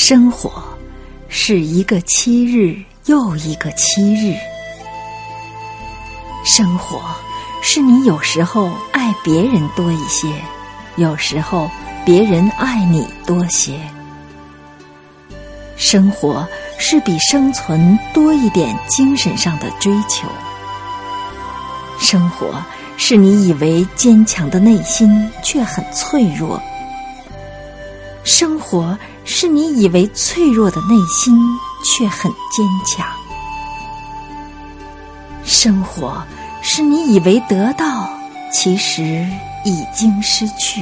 生活是一个七日又一个七日，生活是你有时候爱别人多一些，有时候别人爱你多些。生活是比生存多一点精神上的追求，生活是你以为坚强的内心却很脆弱。生活是你以为脆弱的内心，却很坚强；生活是你以为得到，其实已经失去；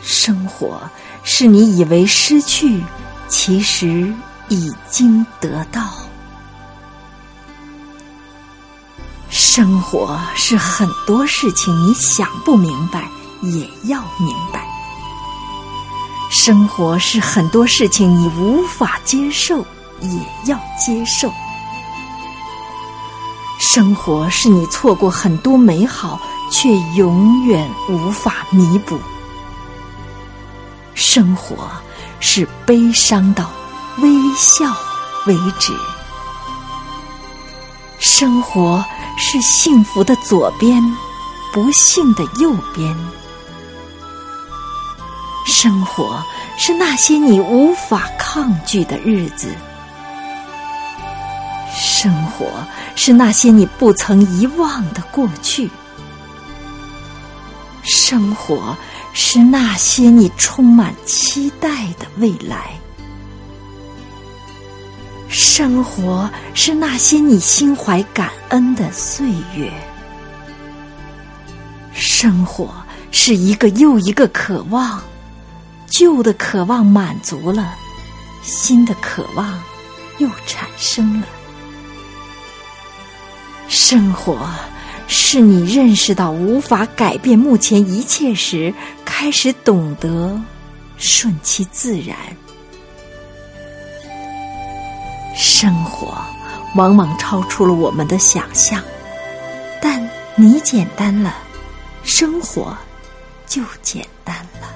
生活是你以为失去，其实已经得到。生活是很多事情，你想不明白，也要明白。生活是很多事情你无法接受，也要接受。生活是你错过很多美好，却永远无法弥补。生活是悲伤到微笑为止。生活是幸福的左边，不幸的右边。生活是那些你无法抗拒的日子，生活是那些你不曾遗忘的过去，生活是那些你充满期待的未来，生活是那些你心怀感恩的岁月，生活是一个又一个渴望。旧的渴望满足了，新的渴望又产生了。生活是你认识到无法改变目前一切时，开始懂得顺其自然。生活往往超出了我们的想象，但你简单了，生活就简单了。